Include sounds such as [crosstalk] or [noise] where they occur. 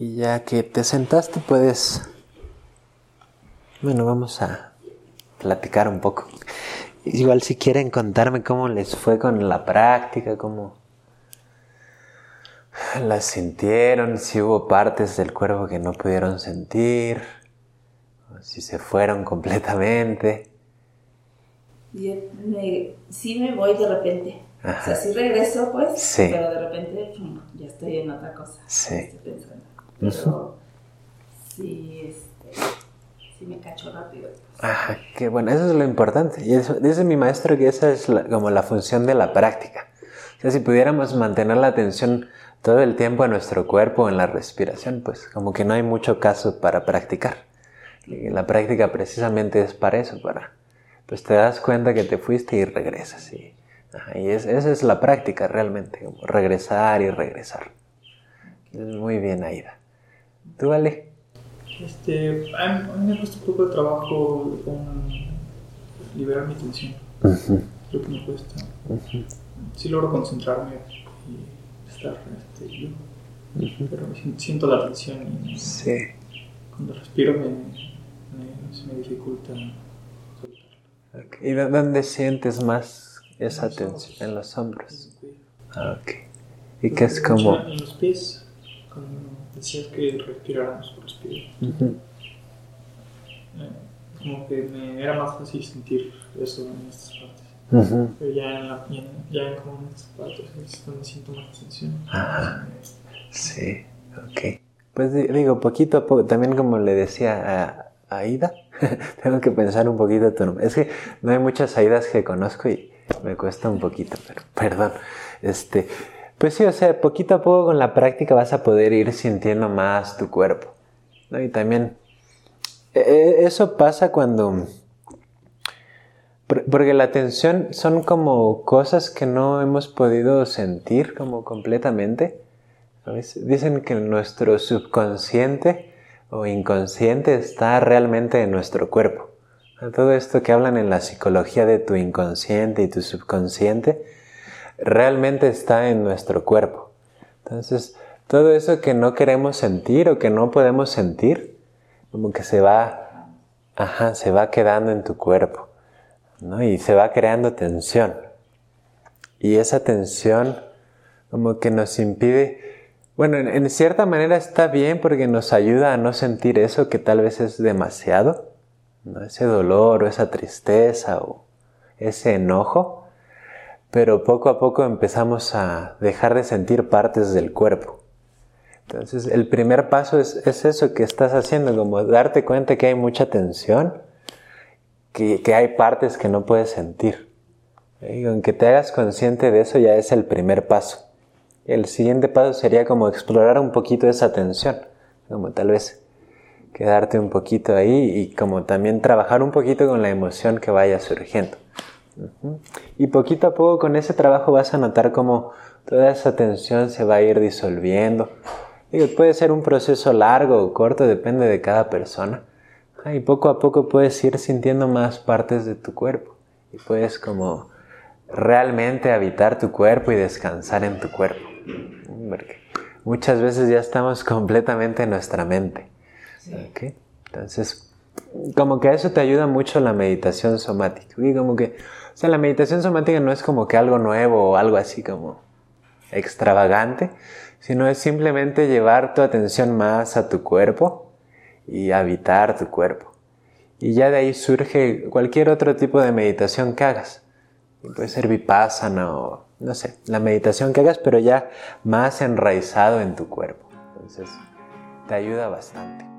Y ya que te sentaste puedes... Bueno, vamos a platicar un poco. Igual si quieren contarme cómo les fue con la práctica, cómo la sintieron, si hubo partes del cuerpo que no pudieron sentir, si se fueron [laughs] completamente. Yo sí me voy de repente. O sea, sí regreso, pues, pero de repente ya estoy en otra cosa. Sí. Estoy pensando. Pero sí, este, sí me cacho rápido. Ajá, qué bueno, eso es lo importante. Y eso, dice mi maestro que esa es como la función de la práctica. O sea, si pudiéramos mantener la atención todo el tiempo en nuestro cuerpo, en la respiración, pues como que no hay mucho caso para practicar. la práctica precisamente es para eso, para, pues te das cuenta que te fuiste y regresas. Y, y esa es la práctica realmente, como regresar y regresar. Muy bien, Aida. ¿Tú, vale? Este, a mí me cuesta un poco de trabajo con liberar mi tensión. Lo que me cuesta. Sí logro concentrarme y estar este, yo. Pero siento la tensión y sí. cuando respiro me, me, se me dificulta soltarla. ¿Y dónde sientes más esa tensión? En los hombros. Ah, ok. ¿Y qué es como? En los pies. Decías que respiráramos por los pies. como que me era más fácil sentir eso en estas partes. Pero ya en, la, ya, en como en estas partes es donde siento más tensión. Sí, ok. Pues digo, poquito a poco, también como le decía a, Aida, [laughs] tengo que pensar un poquito tu nombre. Es que no hay muchas Aidas que conozco y me cuesta un poquito, pero perdón. Este, pues sí, o sea, poquito a poco con la práctica vas a poder ir sintiendo más tu cuerpo. Y también e, e, eso pasa cuando... Porque la atención son como cosas que no hemos podido sentir como completamente. Dicen que nuestro subconsciente o inconsciente está realmente en nuestro cuerpo. Todo esto que hablan en la psicología de tu inconsciente y tu subconsciente realmente está en nuestro cuerpo. Entonces, todo eso que no queremos sentir o que no podemos sentir, como que se va, ajá, se va quedando en tu cuerpo, ¿no? Y se va creando tensión. Y esa tensión como que nos impide, bueno, en, cierta manera está bien porque nos ayuda a no sentir eso que tal vez es demasiado, ¿no? ese dolor o esa tristeza o ese enojo pero poco a poco empezamos a dejar de sentir partes del cuerpo. Entonces el primer paso es, eso que estás haciendo, como darte cuenta que hay mucha tensión, que, hay partes que no puedes sentir. Y aunque te hagas consciente de eso ya es el primer paso. El siguiente paso sería como explorar un poquito esa tensión, como tal vez quedarte un poquito ahí y como también trabajar un poquito con la emoción que vaya surgiendo. Y poquito a poco con ese trabajo vas a notar cómo toda esa tensión se va a ir disolviendo. puede ser un proceso largo o corto, depende de cada persona. Y poco a poco puedes ir sintiendo más partes de tu cuerpo. Y puedes como realmente habitar tu cuerpo y descansar en tu cuerpo. muchas veces ya estamos [laughs] completamente en nuestra mente. Entonces, como que a eso te ayuda mucho la meditación somática. Y como que o sea, la meditación somática no es como que algo nuevo o algo así como extravagante, sino es simplemente llevar tu atención más a tu cuerpo y habitar tu cuerpo. Y ya de ahí surge cualquier otro tipo de meditación que hagas. Puede ser vipassana o no sé, la meditación que hagas, pero ya más enraizado en tu cuerpo. Entonces, te ayuda bastante.